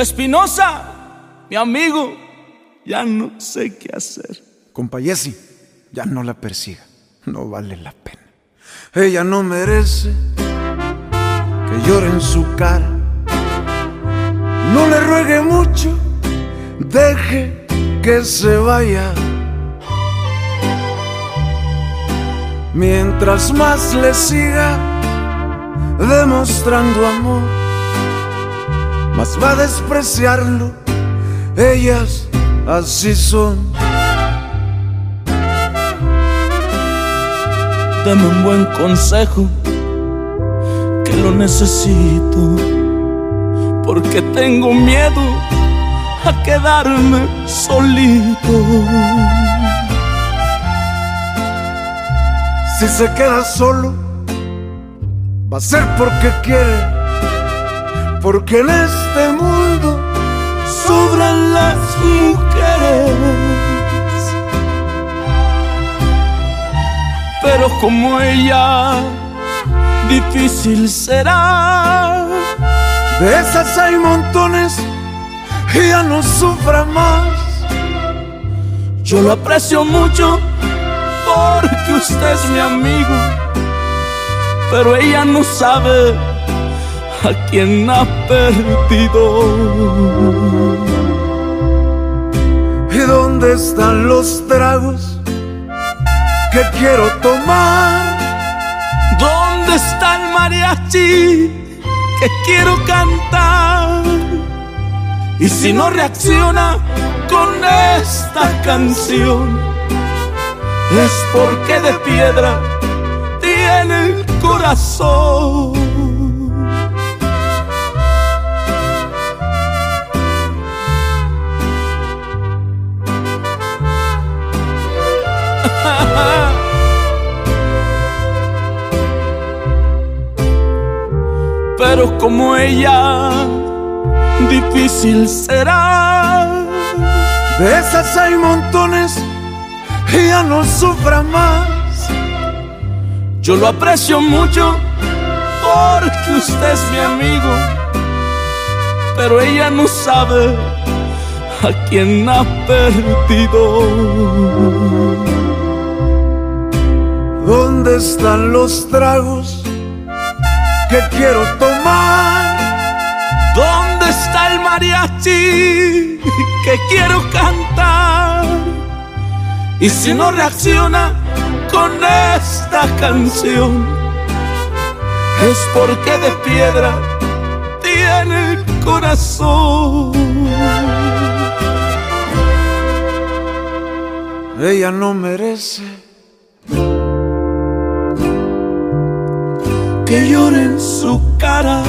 Espinosa, mi amigo, ya no sé qué hacer. Compayesi, ya no la persiga, no vale la pena. Ella no merece que llore en su cara. No le ruegue mucho, deje que se vaya. Mientras más le siga demostrando amor, más va a despreciarlo. Ellas así son. Dame un buen consejo, que lo necesito, porque tengo miedo a quedarme solito. Si se queda solo, va a ser porque quiere, porque en este mundo sobran las mujeres. Pero como ella, difícil será. De esas hay montones y ya no sufra más. Yo lo aprecio mucho porque usted es mi amigo, pero ella no sabe a quién ha perdido. ¿Y dónde están los tragos que quiero tomar? ¿Dónde está el mariachi que quiero cantar? Y si no reacciona con esta canción, es porque de piedra tiene el corazón. Pero como ella, difícil será. De esas hay montones y no sufra más. Yo lo aprecio mucho porque usted es mi amigo, pero ella no sabe a quién ha perdido. ¿Dónde están los tragos que quiero tomar? ¿Dónde está el mariachi que quiero cantar? Y si no reacciona con esta canción, es porque de piedra tiene el corazón. Ella no merece que llore en su cara.